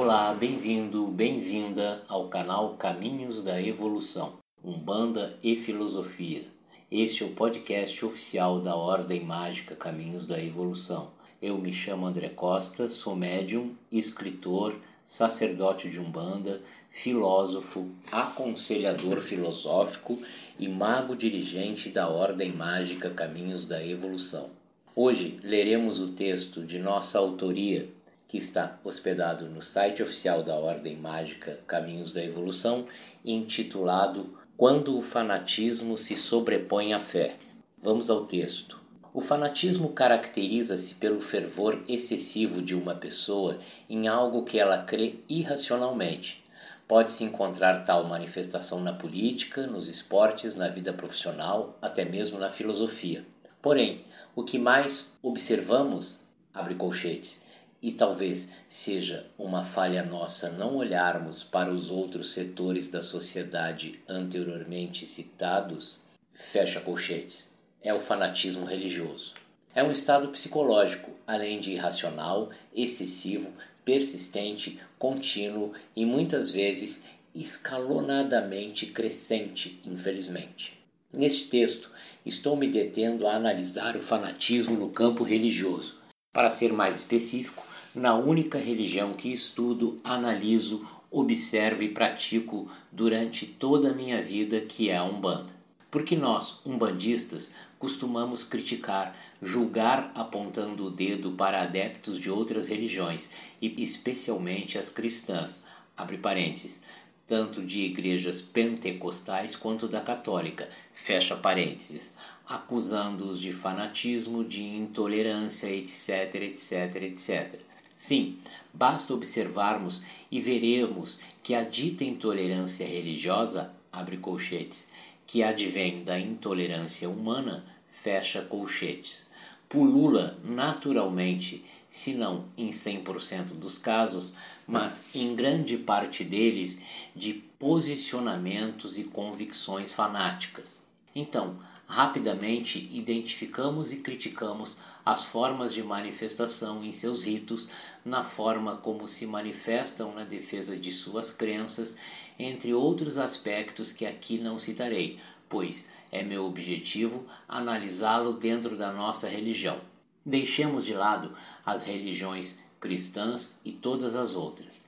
Olá, bem-vindo, bem-vinda ao canal Caminhos da Evolução, Umbanda e Filosofia. Este é o podcast oficial da Ordem Mágica Caminhos da Evolução. Eu me chamo André Costa, sou médium, escritor, sacerdote de Umbanda, filósofo, aconselhador filosófico e mago dirigente da Ordem Mágica Caminhos da Evolução. Hoje leremos o texto de nossa autoria que está hospedado no site oficial da Ordem Mágica Caminhos da Evolução, intitulado Quando o fanatismo se sobrepõe à fé. Vamos ao texto. O fanatismo caracteriza-se pelo fervor excessivo de uma pessoa em algo que ela crê irracionalmente. Pode-se encontrar tal manifestação na política, nos esportes, na vida profissional, até mesmo na filosofia. Porém, o que mais observamos, abre colchetes, e talvez seja uma falha nossa não olharmos para os outros setores da sociedade anteriormente citados, fecha colchetes, é o fanatismo religioso. É um estado psicológico, além de irracional, excessivo, persistente, contínuo e muitas vezes escalonadamente crescente, infelizmente. Neste texto, estou me detendo a analisar o fanatismo no campo religioso. Para ser mais específico, na única religião que estudo, analiso, observo e pratico durante toda a minha vida, que é a Umbanda. Porque nós, umbandistas, costumamos criticar, julgar apontando o dedo para adeptos de outras religiões, e especialmente as cristãs, abre parênteses, tanto de igrejas pentecostais quanto da católica, fecha parênteses, acusando-os de fanatismo, de intolerância, etc, etc, etc. Sim, basta observarmos e veremos que a dita intolerância religiosa, abre colchetes, que advém da intolerância humana, fecha colchetes, pulula naturalmente, se não em 100% dos casos, mas em grande parte deles, de posicionamentos e convicções fanáticas. Então, rapidamente identificamos e criticamos as formas de manifestação em seus ritos, na forma como se manifestam na defesa de suas crenças, entre outros aspectos que aqui não citarei, pois é meu objetivo analisá-lo dentro da nossa religião. Deixemos de lado as religiões cristãs e todas as outras.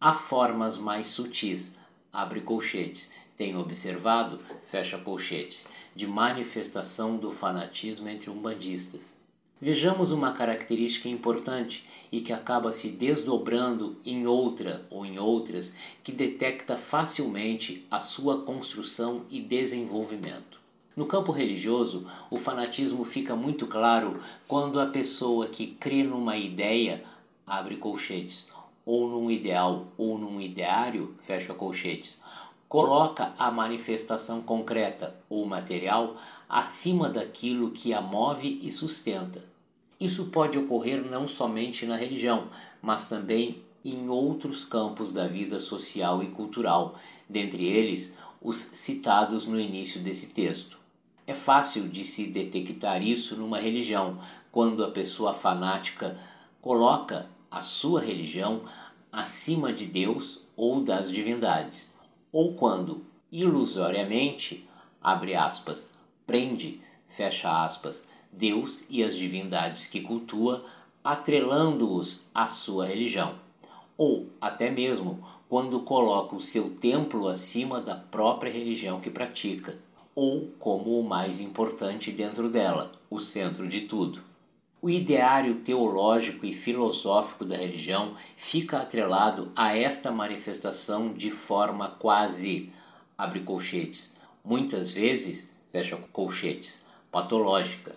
Há formas mais sutis, abre colchetes, tenho observado, fecha colchetes, de manifestação do fanatismo entre umbandistas. Vejamos uma característica importante e que acaba se desdobrando em outra ou em outras que detecta facilmente a sua construção e desenvolvimento. No campo religioso, o fanatismo fica muito claro quando a pessoa que crê numa ideia abre colchetes, ou num ideal ou num ideário fecha colchetes, coloca a manifestação concreta ou material acima daquilo que a move e sustenta isso pode ocorrer não somente na religião, mas também em outros campos da vida social e cultural, dentre eles os citados no início desse texto. É fácil de se detectar isso numa religião, quando a pessoa fanática coloca a sua religião acima de Deus ou das divindades, ou quando ilusoriamente, abre aspas, prende, fecha aspas, Deus e as divindades que cultua, atrelando-os à sua religião, ou até mesmo quando coloca o seu templo acima da própria religião que pratica, ou como o mais importante dentro dela, o centro de tudo. O ideário teológico e filosófico da religião fica atrelado a esta manifestação de forma quase, abre colchetes, muitas vezes, fecha colchetes, patológica,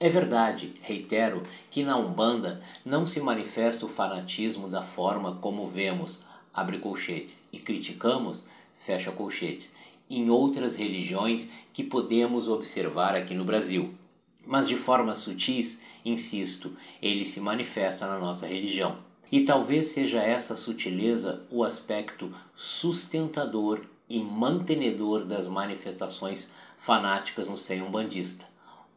é verdade, reitero, que na Umbanda não se manifesta o fanatismo da forma como vemos, abre colchetes, e criticamos, fecha colchetes, em outras religiões que podemos observar aqui no Brasil. Mas de forma sutis, insisto, ele se manifesta na nossa religião. E talvez seja essa sutileza o aspecto sustentador e mantenedor das manifestações fanáticas no seio umbandista.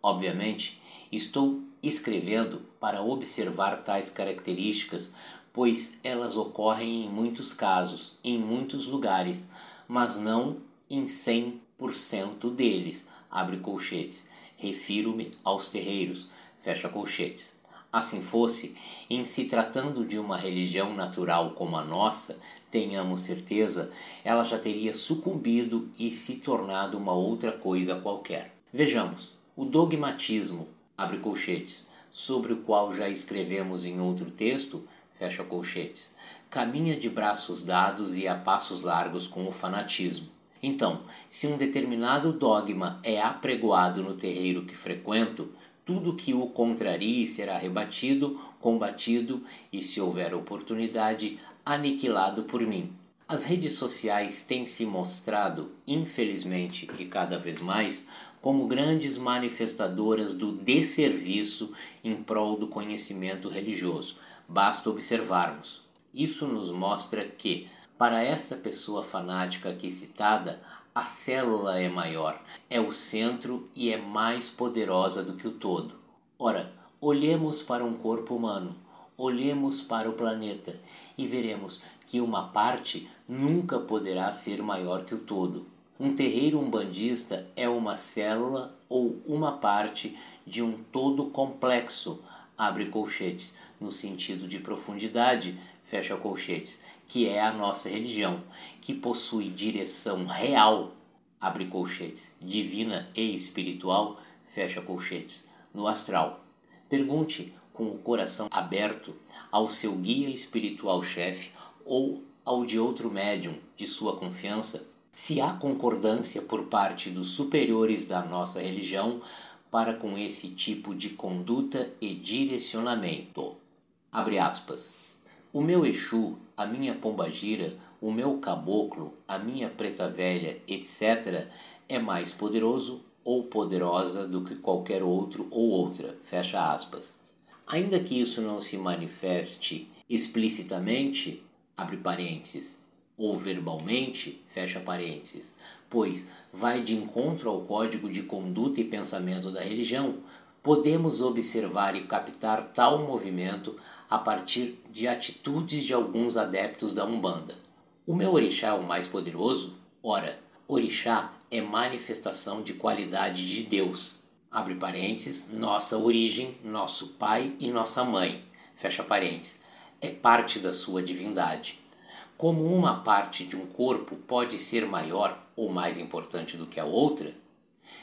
Obviamente, Estou escrevendo para observar tais características pois elas ocorrem em muitos casos, em muitos lugares, mas não em 100% deles. Abre colchetes. Refiro-me aos terreiros. Fecha colchetes. Assim fosse, em se tratando de uma religião natural como a nossa, tenhamos certeza, ela já teria sucumbido e se tornado uma outra coisa qualquer. Vejamos, o dogmatismo, abre colchetes, sobre o qual já escrevemos em outro texto, fecha colchetes, caminha de braços dados e a passos largos com o fanatismo. Então, se um determinado dogma é apregoado no terreiro que frequento, tudo que o contrarie será rebatido, combatido e, se houver oportunidade, aniquilado por mim. As redes sociais têm se mostrado, infelizmente e cada vez mais, como grandes manifestadoras do desserviço em prol do conhecimento religioso. Basta observarmos. Isso nos mostra que, para esta pessoa fanática aqui citada, a célula é maior, é o centro e é mais poderosa do que o todo. Ora, olhemos para um corpo humano, olhemos para o planeta e veremos que uma parte nunca poderá ser maior que o todo. Um terreiro umbandista é uma célula ou uma parte de um todo complexo, abre colchetes, no sentido de profundidade, fecha colchetes, que é a nossa religião, que possui direção real, abre colchetes, divina e espiritual, fecha colchetes, no astral. Pergunte com o coração aberto ao seu guia espiritual chefe ou ao de outro médium de sua confiança se há concordância por parte dos superiores da nossa religião para com esse tipo de conduta e direcionamento. Abre aspas. O meu Exu, a minha pombagira, o meu caboclo, a minha preta velha, etc., é mais poderoso ou poderosa do que qualquer outro ou outra. Fecha aspas. Ainda que isso não se manifeste explicitamente, abre parênteses, ou verbalmente, fecha parênteses, pois vai de encontro ao código de conduta e pensamento da religião, podemos observar e captar tal movimento a partir de atitudes de alguns adeptos da Umbanda. O meu orixá é o mais poderoso? Ora, orixá é manifestação de qualidade de Deus. Abre parênteses, nossa origem, nosso pai e nossa mãe. Fecha parênteses. É parte da sua divindade. Como uma parte de um corpo pode ser maior ou mais importante do que a outra,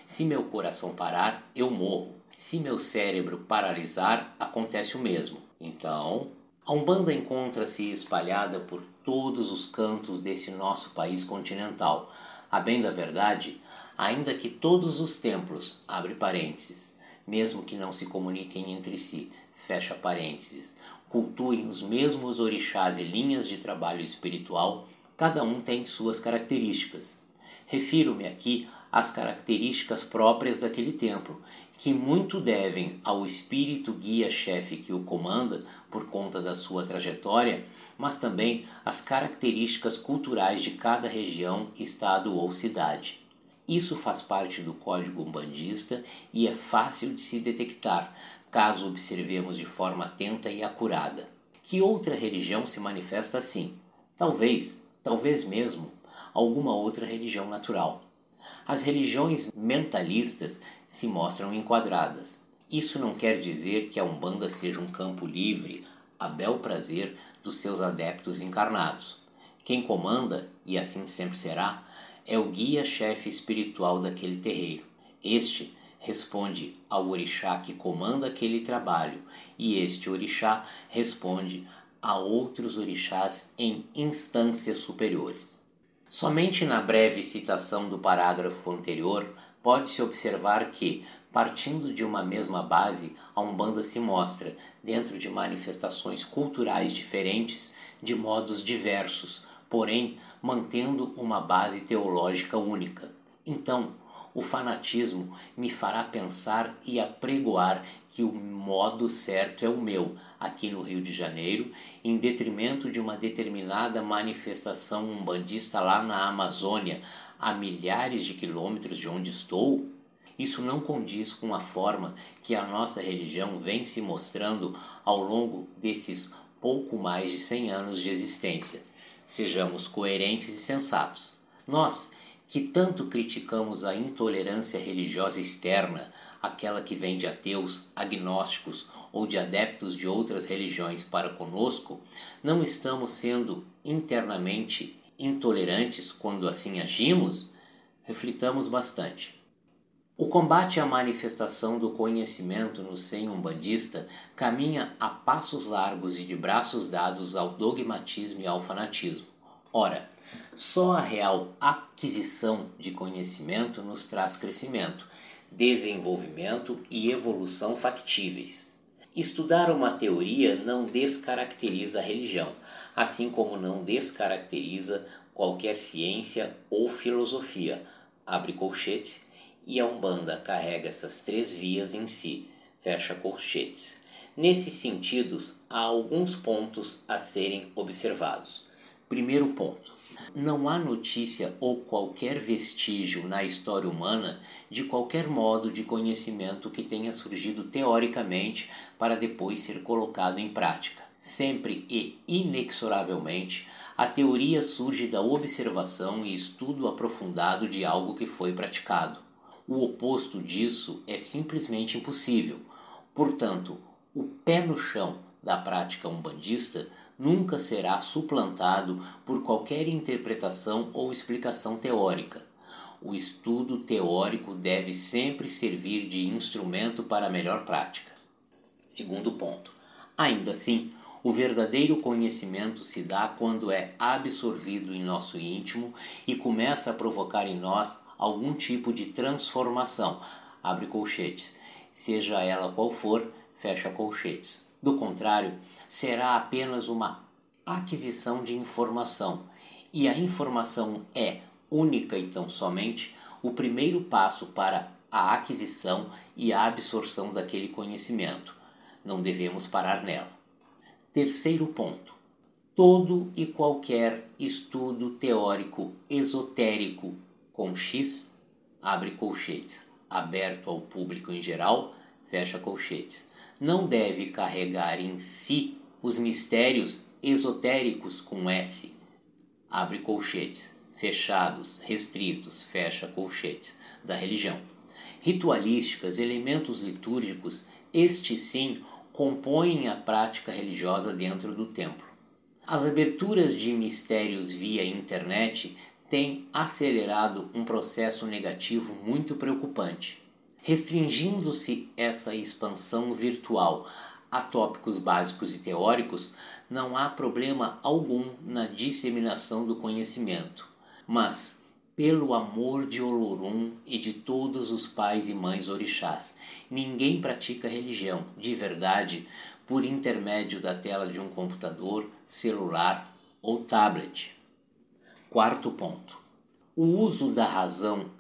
se meu coração parar, eu morro. Se meu cérebro paralisar, acontece o mesmo. Então, a Umbanda encontra-se espalhada por todos os cantos desse nosso país continental. A bem da verdade, ainda que todos os templos, abre parênteses, mesmo que não se comuniquem entre si, fecha parênteses, cultuem os mesmos orixás e linhas de trabalho espiritual, cada um tem suas características. Refiro-me aqui às características próprias daquele templo, que muito devem ao espírito guia-chefe que o comanda por conta da sua trajetória, mas também às características culturais de cada região, estado ou cidade. Isso faz parte do código umbandista e é fácil de se detectar, caso observemos de forma atenta e acurada. Que outra religião se manifesta assim? Talvez, talvez mesmo, alguma outra religião natural. As religiões mentalistas se mostram enquadradas. Isso não quer dizer que a Umbanda seja um campo livre, a bel prazer dos seus adeptos encarnados. Quem comanda, e assim sempre será, é o guia-chefe espiritual daquele terreiro. Este responde ao orixá que comanda aquele trabalho, e este orixá responde a outros orixás em instâncias superiores. Somente na breve citação do parágrafo anterior pode-se observar que, partindo de uma mesma base, a Umbanda se mostra, dentro de manifestações culturais diferentes, de modos diversos, porém mantendo uma base teológica única. Então, o fanatismo me fará pensar e apregoar que o modo certo é o meu, aqui no Rio de Janeiro, em detrimento de uma determinada manifestação umbandista lá na Amazônia, a milhares de quilômetros de onde estou? Isso não condiz com a forma que a nossa religião vem se mostrando ao longo desses pouco mais de 100 anos de existência. Sejamos coerentes e sensatos. Nós, que tanto criticamos a intolerância religiosa externa, aquela que vem de ateus, agnósticos ou de adeptos de outras religiões para conosco, não estamos sendo internamente intolerantes quando assim agimos? Reflitamos bastante. O combate à manifestação do conhecimento no seio umbandista caminha a passos largos e de braços dados ao dogmatismo e ao fanatismo. Ora, só a real aquisição de conhecimento nos traz crescimento, desenvolvimento e evolução factíveis. Estudar uma teoria não descaracteriza a religião, assim como não descaracteriza qualquer ciência ou filosofia. Abre colchetes e a Umbanda carrega essas três vias em si, fecha colchetes. Nesses sentidos, há alguns pontos a serem observados. Primeiro ponto: não há notícia ou qualquer vestígio na história humana de qualquer modo de conhecimento que tenha surgido teoricamente para depois ser colocado em prática. Sempre e inexoravelmente, a teoria surge da observação e estudo aprofundado de algo que foi praticado. O oposto disso é simplesmente impossível. Portanto, o pé no chão da prática umbandista nunca será suplantado por qualquer interpretação ou explicação teórica. O estudo teórico deve sempre servir de instrumento para a melhor prática. Segundo ponto. Ainda assim, o verdadeiro conhecimento se dá quando é absorvido em nosso íntimo e começa a provocar em nós algum tipo de transformação, abre colchetes, seja ela qual for, fecha colchetes. Do contrário, será apenas uma aquisição de informação, e a informação é única e tão somente o primeiro passo para a aquisição e a absorção daquele conhecimento. Não devemos parar nela. Terceiro ponto: todo e qualquer estudo teórico esotérico com X, abre colchetes, aberto ao público em geral, fecha colchetes. Não deve carregar em si os mistérios esotéricos com S, abre colchetes, fechados, restritos, fecha colchetes, da religião. Ritualísticas, elementos litúrgicos, este sim compõem a prática religiosa dentro do templo. As aberturas de mistérios via internet tem acelerado um processo negativo muito preocupante. Restringindo-se essa expansão virtual a tópicos básicos e teóricos, não há problema algum na disseminação do conhecimento. Mas, pelo amor de Olorum e de todos os pais e mães orixás, ninguém pratica religião, de verdade, por intermédio da tela de um computador, celular ou tablet. Quarto ponto. O uso da razão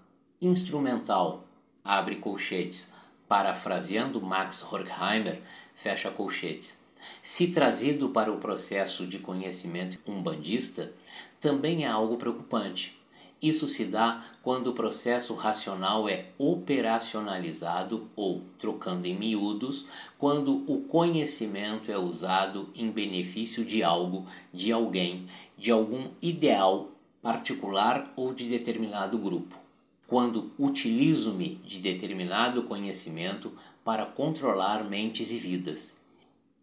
instrumental, abre colchetes, parafraseando Max Horkheimer, fecha colchetes. Se trazido para o processo de conhecimento umbandista, também é algo preocupante. Isso se dá quando o processo racional é operacionalizado ou, trocando em miúdos, quando o conhecimento é usado em benefício de algo, de alguém, de algum ideal particular ou de determinado grupo, quando utilizo-me de determinado conhecimento para controlar mentes e vidas.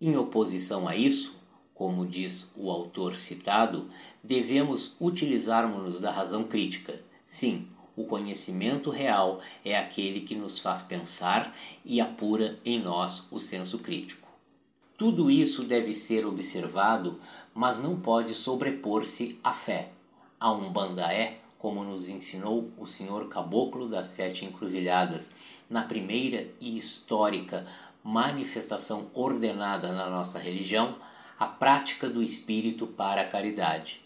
Em oposição a isso, como diz o autor citado, devemos utilizarmos-nos da razão crítica. Sim, o conhecimento real é aquele que nos faz pensar e apura em nós o senso crítico. Tudo isso deve ser observado, mas não pode sobrepor-se à fé. A Umbanda é, como nos ensinou o senhor Caboclo das Sete Encruzilhadas, na primeira e histórica manifestação ordenada na nossa religião, a prática do espírito para a caridade.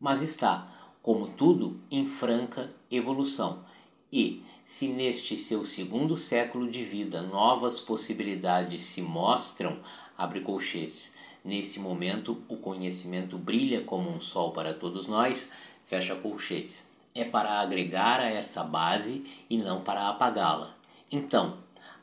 Mas está, como tudo, em franca evolução e, se neste seu segundo século de vida novas possibilidades se mostram, abre colchetes, nesse momento o conhecimento brilha como um sol para todos nós, fecha colchetes. É para agregar a essa base e não para apagá-la. Então,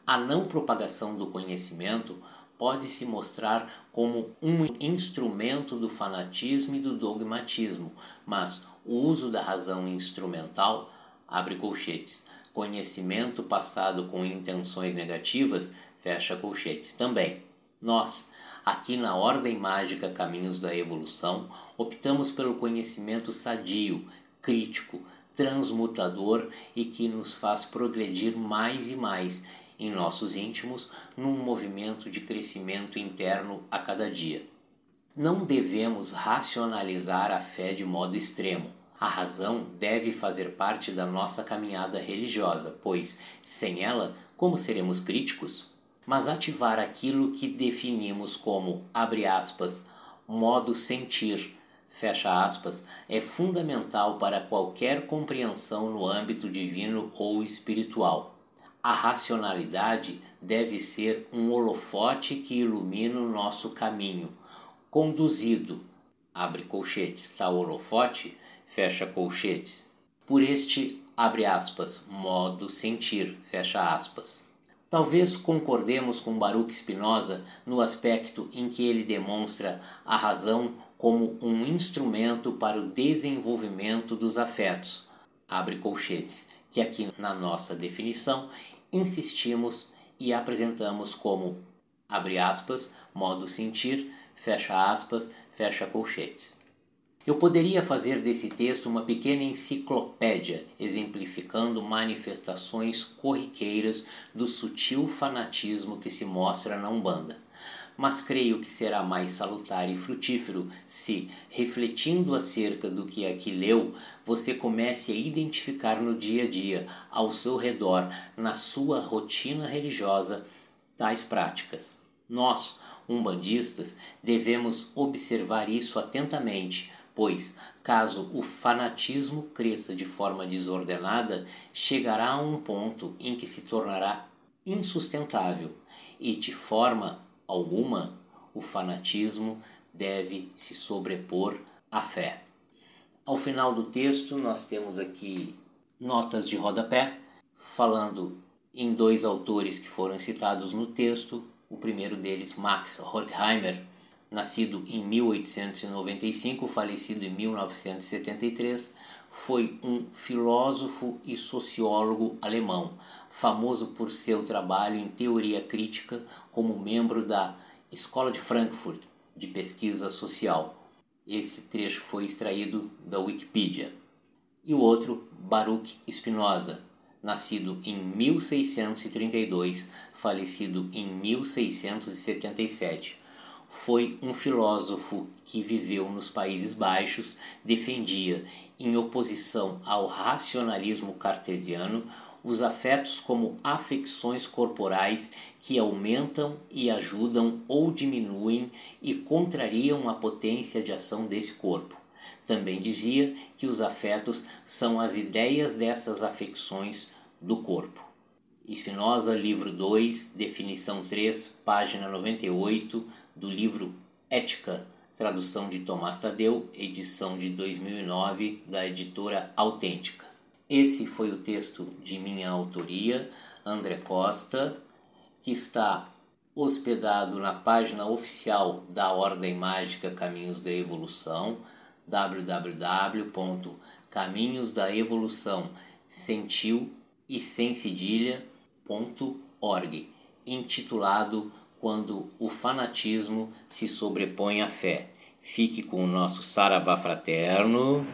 a não propagação do conhecimento pode se mostrar como um instrumento do fanatismo e do dogmatismo, mas o uso da razão instrumental abre colchetes. Conhecimento passado com intenções negativas fecha colchetes também. Nós, aqui na Ordem Mágica Caminhos da Evolução, optamos pelo conhecimento sadio, crítico, transmutador e que nos faz progredir mais e mais em nossos íntimos num movimento de crescimento interno a cada dia. Não devemos racionalizar a fé de modo extremo. A razão deve fazer parte da nossa caminhada religiosa, pois, sem ela, como seremos críticos? Mas ativar aquilo que definimos como, abre aspas, modo sentir, fecha aspas, é fundamental para qualquer compreensão no âmbito divino ou espiritual. A racionalidade deve ser um holofote que ilumina o nosso caminho, conduzido, abre colchetes, tal holofote, fecha colchetes, por este, abre aspas, modo sentir, fecha aspas. Talvez concordemos com Baruch Spinoza no aspecto em que ele demonstra a razão como um instrumento para o desenvolvimento dos afetos, abre colchetes, que aqui na nossa definição insistimos e apresentamos como, abre aspas, modo sentir, fecha aspas, fecha colchetes. Eu poderia fazer desse texto uma pequena enciclopédia, exemplificando manifestações corriqueiras do sutil fanatismo que se mostra na Umbanda mas creio que será mais salutar e frutífero se, refletindo acerca do que aqui leu, você comece a identificar no dia a dia, ao seu redor, na sua rotina religiosa, tais práticas. Nós, umbandistas, devemos observar isso atentamente, pois, caso o fanatismo cresça de forma desordenada, chegará a um ponto em que se tornará insustentável e, de forma alguma, o fanatismo deve se sobrepor à fé. Ao final do texto, nós temos aqui notas de rodapé, falando em dois autores que foram citados no texto. O primeiro deles, Max Horkheimer, nascido em 1895, falecido em 1973, foi um filósofo e sociólogo alemão, famoso por seu trabalho em teoria crítica como membro da Escola de Frankfurt de Pesquisa Social. Esse trecho foi extraído da Wikipedia. E o outro, Baruch Spinoza, nascido em 1632, falecido em 1677 foi um filósofo que viveu nos Países Baixos, defendia, em oposição ao racionalismo cartesiano, os afetos como afecções corporais que aumentam e ajudam ou diminuem e contrariam a potência de ação desse corpo. Também dizia que os afetos são as ideias dessas afecções do corpo. Spinoza, livro 2, definição 3, página 98 do livro Ética, tradução de Tomás Tadeu, edição de 2009 da editora Autêntica. Esse foi o texto de minha autoria, André Costa, que está hospedado na página oficial da Ordem Mágica Caminhos da Evolução, www.caminhosdaevolução sentiu e sem cedilha.org, intitulado Quando o fanatismo se sobrepõe à fé. Fique com o nosso saravá fraterno.